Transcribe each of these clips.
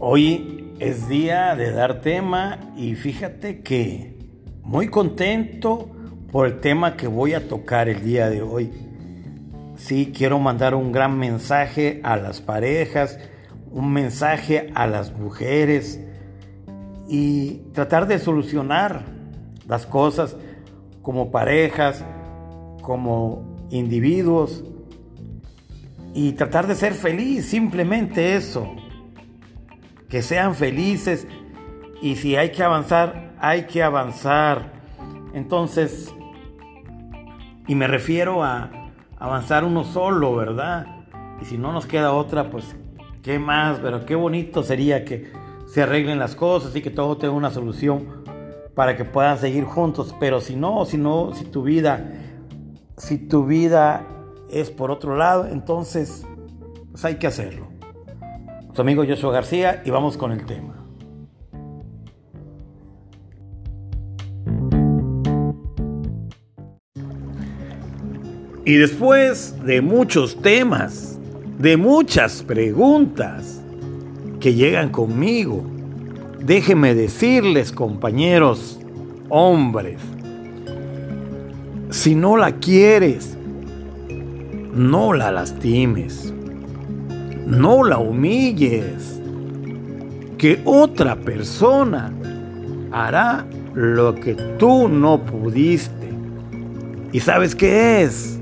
Hoy es día de dar tema y fíjate que muy contento por el tema que voy a tocar el día de hoy. Sí, quiero mandar un gran mensaje a las parejas, un mensaje a las mujeres y tratar de solucionar las cosas como parejas, como individuos y tratar de ser feliz, simplemente eso. Que sean felices y si hay que avanzar, hay que avanzar. Entonces, y me refiero a avanzar uno solo, ¿verdad? Y si no nos queda otra, pues, ¿qué más? Pero qué bonito sería que se arreglen las cosas y que todo tenga una solución para que puedan seguir juntos. Pero si no, si no, si tu vida, si tu vida es por otro lado, entonces pues hay que hacerlo. Amigo Joshua García y vamos con el tema. Y después de muchos temas, de muchas preguntas que llegan conmigo, déjenme decirles, compañeros, hombres, si no la quieres, no la lastimes, no la humilles, que otra persona hará lo que tú no pudiste. ¿Y sabes qué es?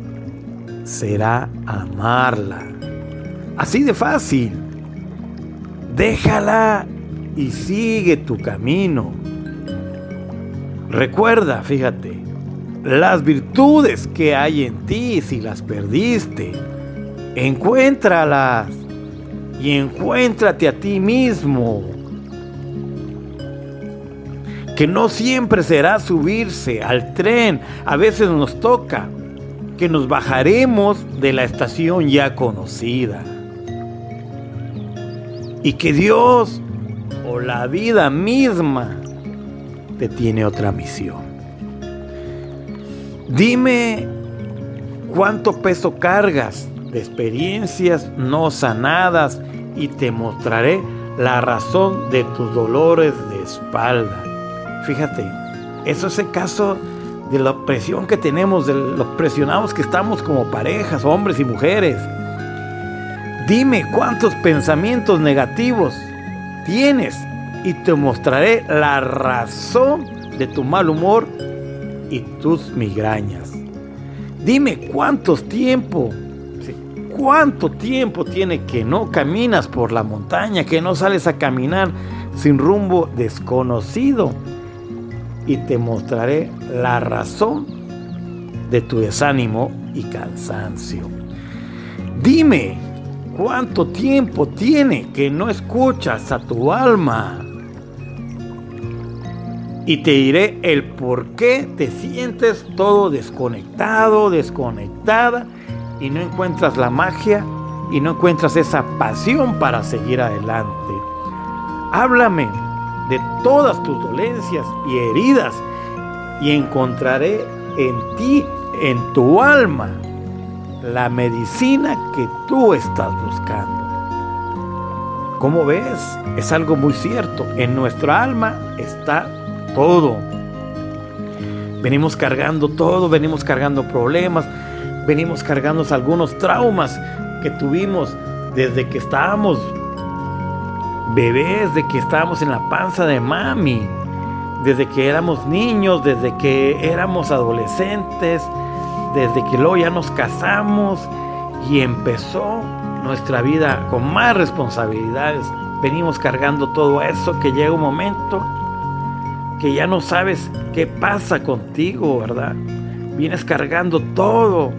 Será amarla. Así de fácil. Déjala y sigue tu camino. Recuerda, fíjate, las virtudes que hay en ti si las perdiste. Encuéntralas y encuéntrate a ti mismo. Que no siempre será subirse al tren, a veces nos toca que nos bajaremos de la estación ya conocida. Y que Dios o la vida misma te tiene otra misión. Dime cuánto peso cargas experiencias no sanadas y te mostraré la razón de tus dolores de espalda. Fíjate, eso es el caso de la presión que tenemos, de los presionados que estamos como parejas, hombres y mujeres. Dime cuántos pensamientos negativos tienes y te mostraré la razón de tu mal humor y tus migrañas. Dime cuántos tiempo, cuánto tiempo tiene que no caminas por la montaña, que no sales a caminar sin rumbo desconocido. Y te mostraré la razón de tu desánimo y cansancio. Dime cuánto tiempo tiene que no escuchas a tu alma y te diré el por qué te sientes todo desconectado, desconectada y no encuentras la magia y no encuentras esa pasión para seguir adelante. Háblame de todas tus dolencias y heridas y encontraré en ti, en tu alma, la medicina que tú estás buscando. Como ves, es algo muy cierto. En nuestra alma está todo. Venimos cargando todo, venimos cargando problemas, venimos cargando algunos traumas que tuvimos desde que estábamos bebés, de que estábamos en la panza de mami, desde que éramos niños, desde que éramos adolescentes, desde que luego ya nos casamos y empezó nuestra vida con más responsabilidades. Venimos cargando todo eso que llega un momento que ya no sabes qué pasa contigo, ¿verdad? Vienes cargando todo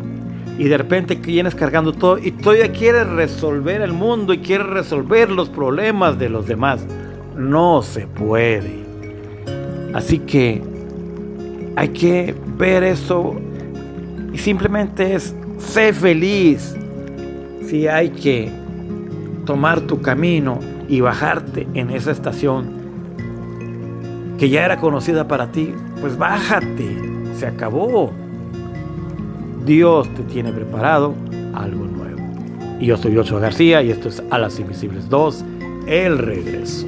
y de repente vienes cargando todo y todavía quieres resolver el mundo y quieres resolver los problemas de los demás. No se puede. Así que hay que ver eso y simplemente es, sé feliz. Si hay que tomar tu camino y bajarte en esa estación que ya era conocida para ti, pues bájate, se acabó. Dios te tiene preparado algo nuevo. Y yo soy Ocho García y esto es A las Invisibles 2 el regreso.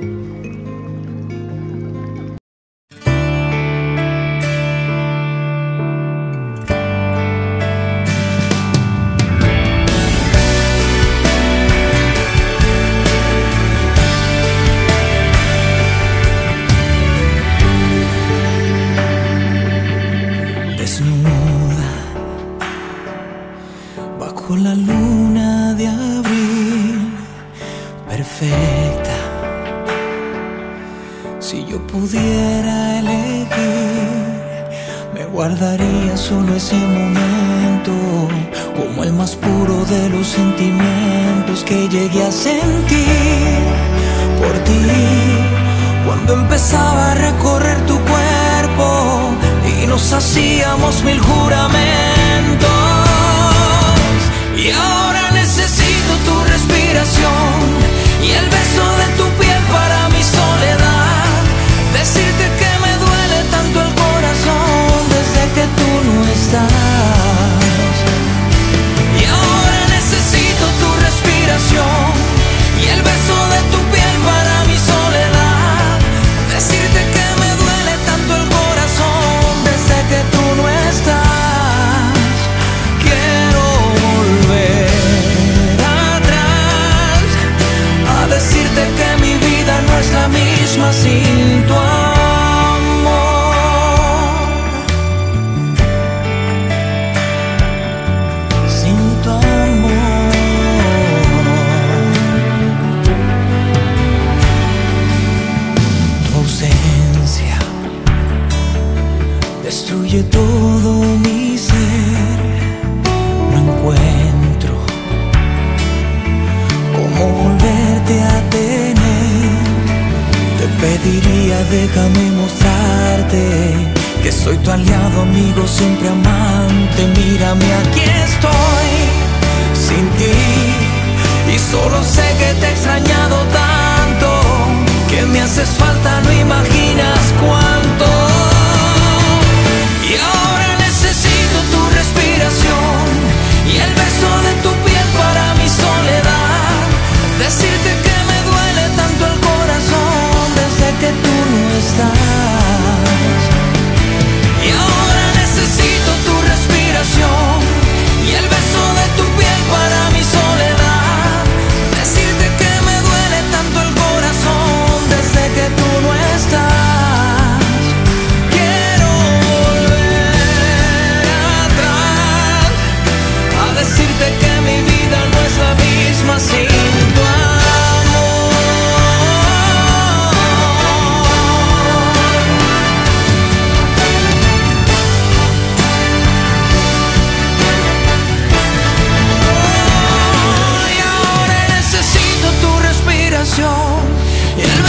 좀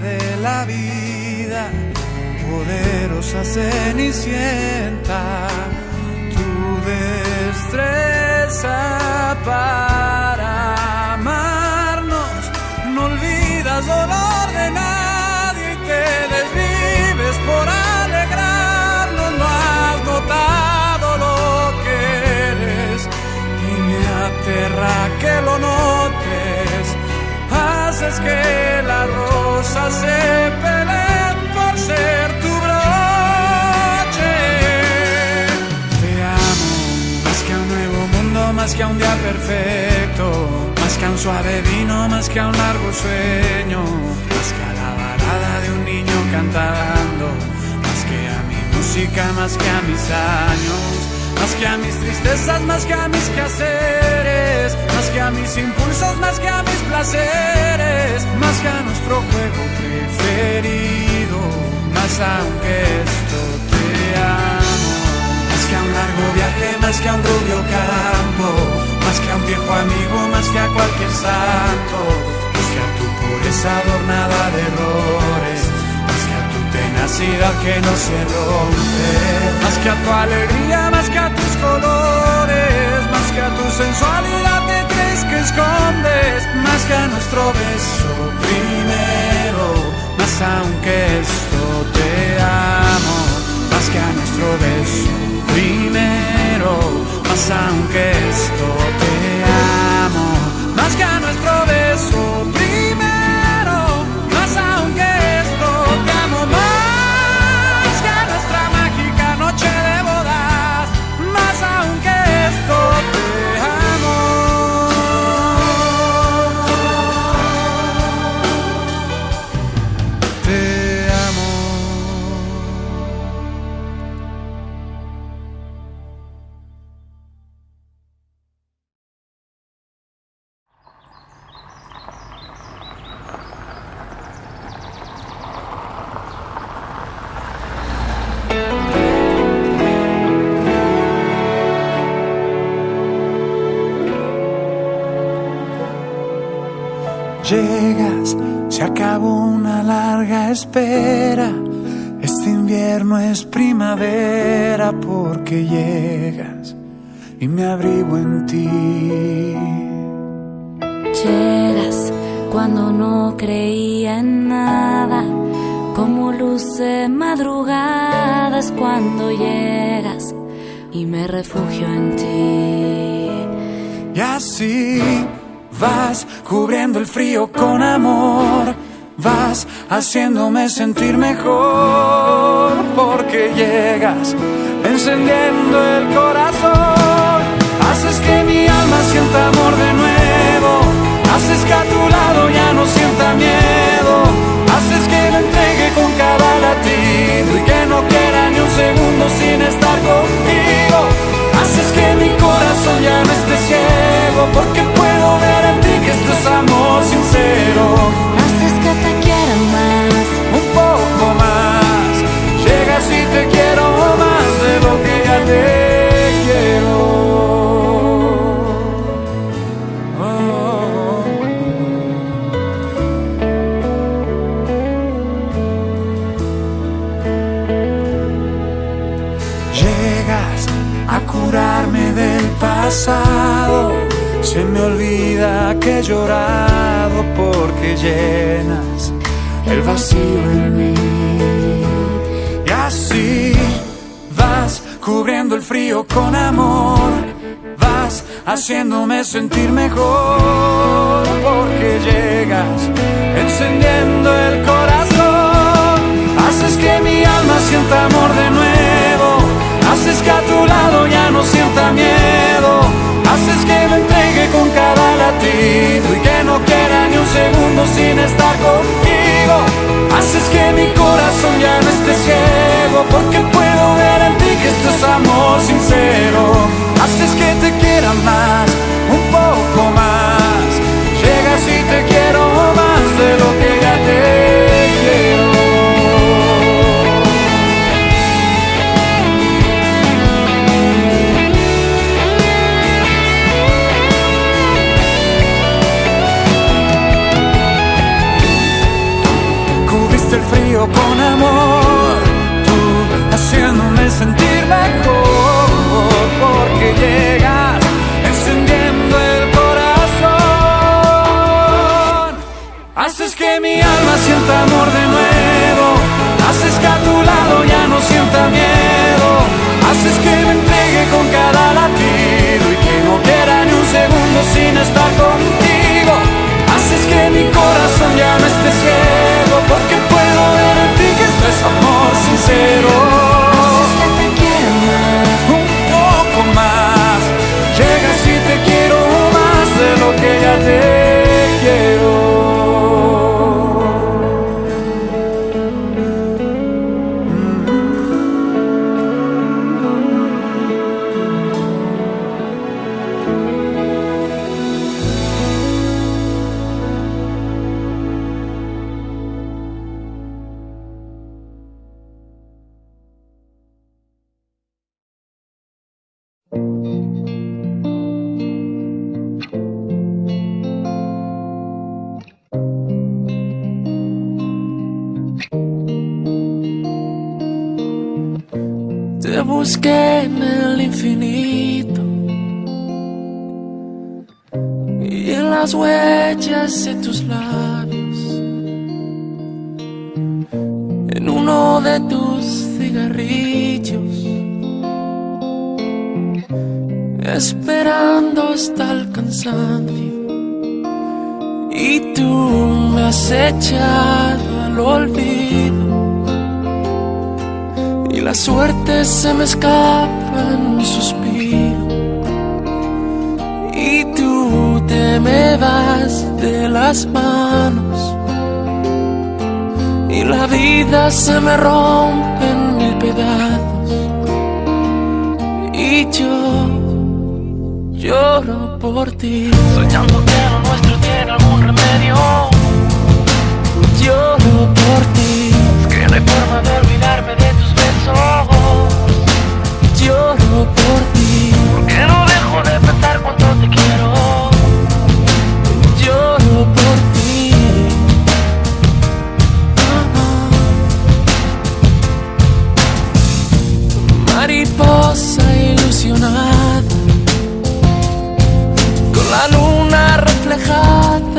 de la vida poderosa cenicienta, tu destreza para amarnos, no olvidas dolor de nadie y te desvives por alegrarnos, no has notado lo que eres y me aterra que lo notes, haces que la rosa se por ser tu broche. Te amo más que a un nuevo mundo, más que a un día perfecto, más que a un suave vino, más que a un largo sueño, más que a la balada de un niño cantando, más que a mi música, más que a mis años. Más que a mis tristezas, más que a mis quehaceres, más que a mis impulsos, más que a mis placeres, más que a nuestro juego preferido, más aunque esto te amo, más que a un largo viaje, más que a un rubio campo, más que a un viejo amigo, más que a cualquier santo, más que a tu pureza adornada de errores, tenacidad que no se rompe, más que a tu alegría, más que a tus colores, más que a tu sensualidad que crees que escondes, más que a nuestro beso primero, más aunque invierno es primavera porque llegas y me abrigo en ti. Llegas cuando no creía en nada, como luz de madrugada es cuando llegas y me refugio en ti. Y así vas cubriendo el frío con amor. Vas haciéndome sentir mejor porque llegas encendiendo el corazón. Haces que mi alma sienta amor de nuevo. Haces que a tu lado ya no sienta miedo. Haces que me entregue con cada latido y que no quiera ni un segundo sin estar contigo. Haces que mi corazón ya no esté ciego porque puedo ver en ti que esto es amor sincero. Haciéndome sentir mejor porque llegas encendiendo el corazón. Haces que mi alma sienta amor de nuevo. Haces que a tu lado ya no sienta miedo. Haces que me entregue con cada latido y que no quiera ni un segundo sin estar contigo. Haces que mi corazón ya no esté ciego porque puedo ver en ti que esto es amor sincero. Me has echado al olvido. Y la suerte se me escapa en un suspiro. Y tú te me vas de las manos. Y la vida se me rompe en mil pedazos. Y yo lloro por ti. Soñando que lo nuestro tiene algún remedio. Lloro por ti. Que no hay forma de olvidarme de tus besos. Lloro por ti. Porque no dejo de pensar cuánto te quiero. Lloro por ti. Mariposa ilusionada la luna reflejada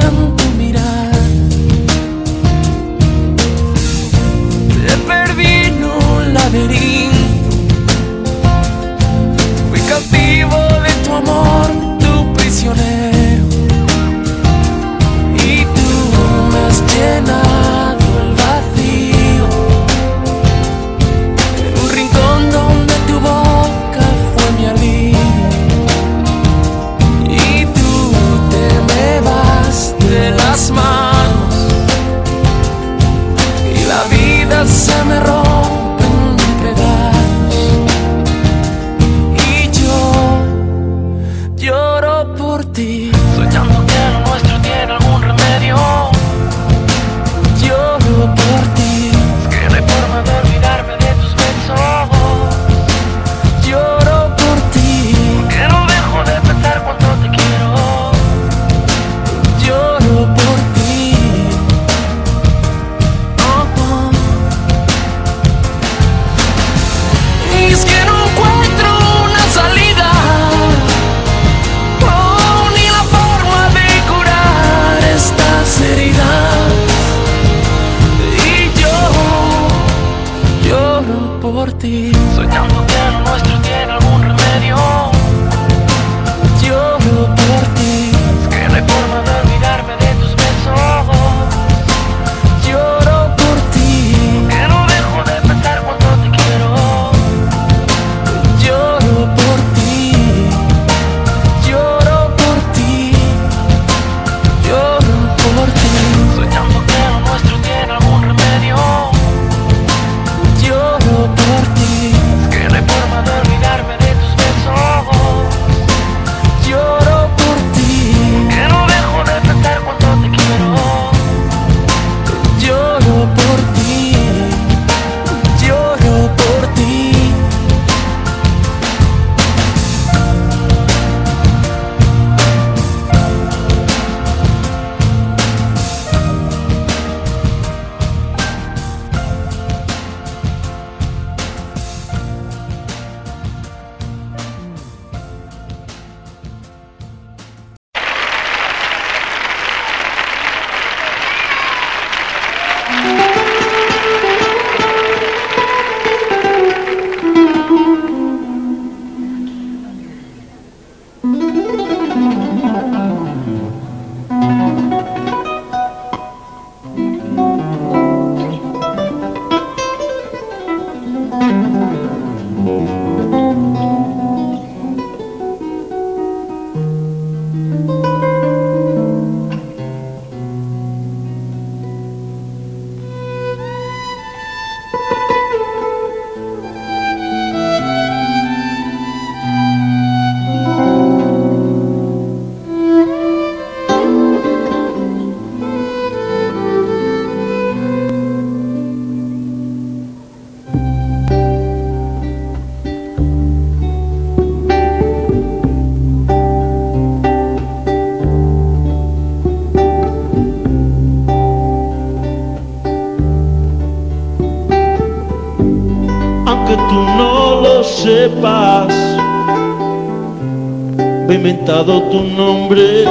tu nombre,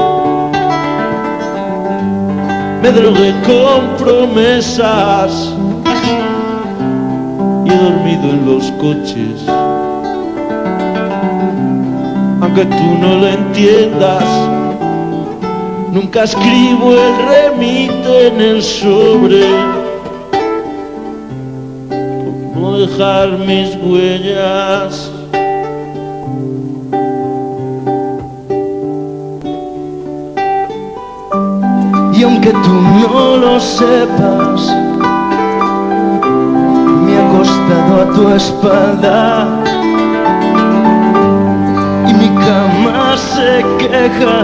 me drogué con promesas y he dormido en los coches. Aunque tú no lo entiendas, nunca escribo el remite en el sobre. Por no dejar mis huellas. Aunque tú no lo sepas, a tu espalda y mi cama se queja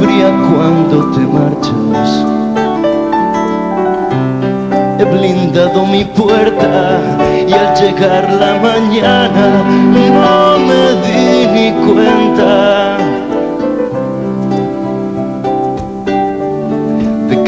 fría cuando te marchas. He blindado mi puerta y al llegar la mañana no me di ni cuenta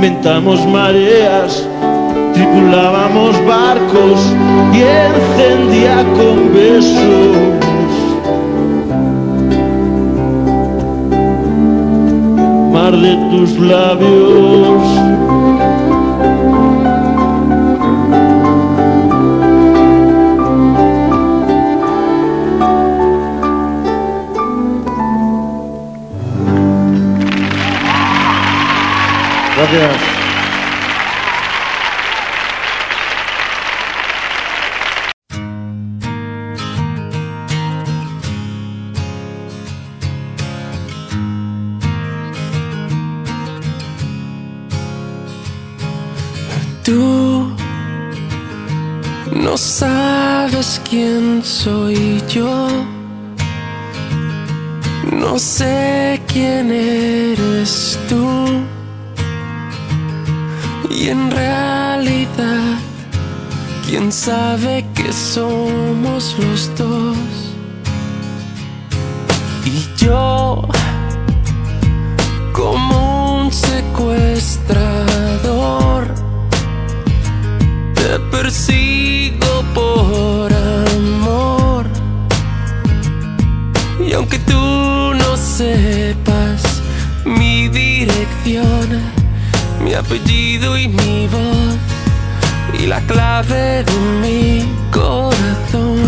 Inventamos mareas, tripulábamos barcos y encendía con besos de tus labios. Gracias. quién Y en realidad, quién sabe que somos los dos. Y yo, como un secuestrador, te persigo por aunque tú no sepas mi dirección, mi apellido y mi voz y la clave de mi corazón.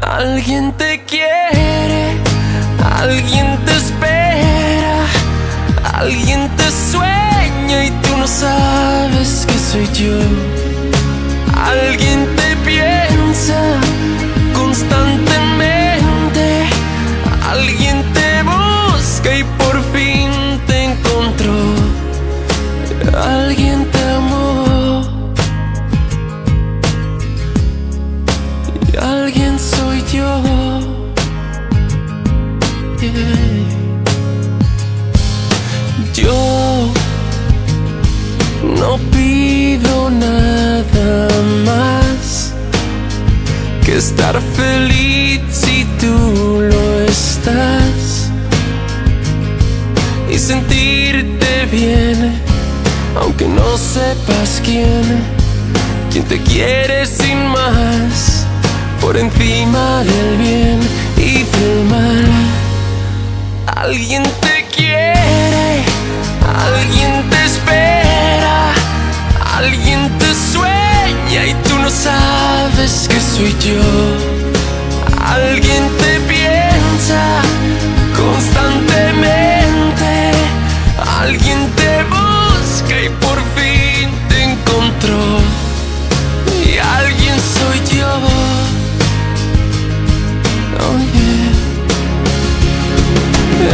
Alguien te quiere, alguien te espera, alguien te sueña y tú no sabes que soy yo. Alguien te piensa constantemente Alguien Alguien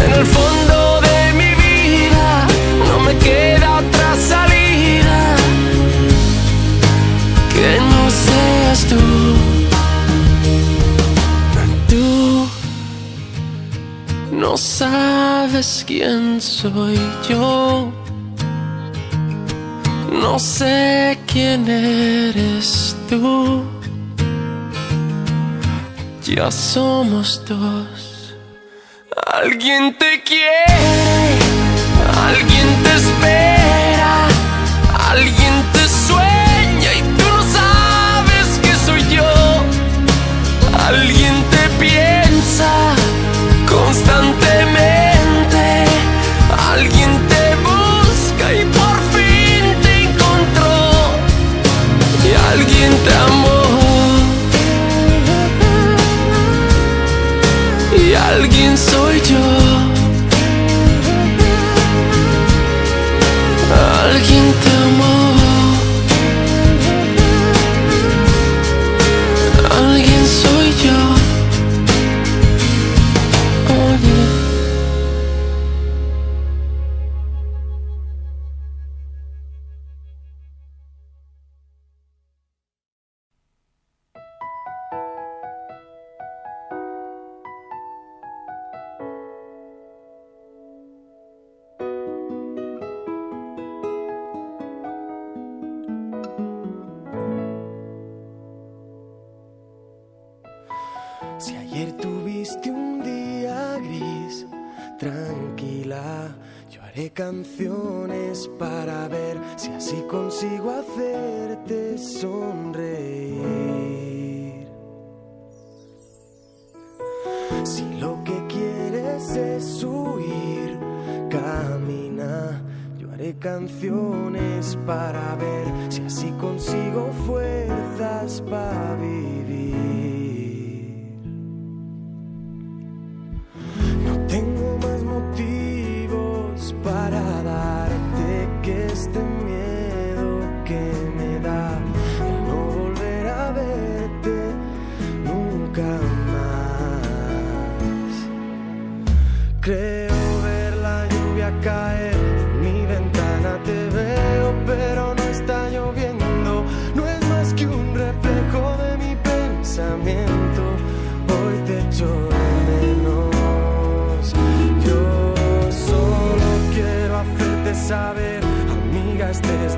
En el fondo de mi vida no me queda otra salida que no seas tú. Tú no sabes quién soy yo. No sé quién eres tú. Ya somos dos. Alguien te quiere, alguien te espera, alguien soy yo. Si lo que quieres es huir, camina. Yo haré canciones para ver si así consigo fuerzas para vivir.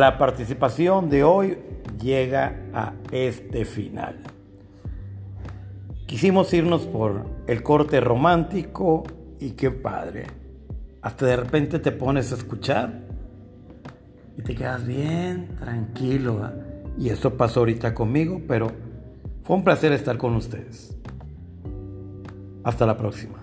la participación de hoy llega a este final. Quisimos irnos por el corte romántico y qué padre. Hasta de repente te pones a escuchar y te quedas bien tranquilo. Y eso pasó ahorita conmigo, pero fue un placer estar con ustedes. Hasta la próxima.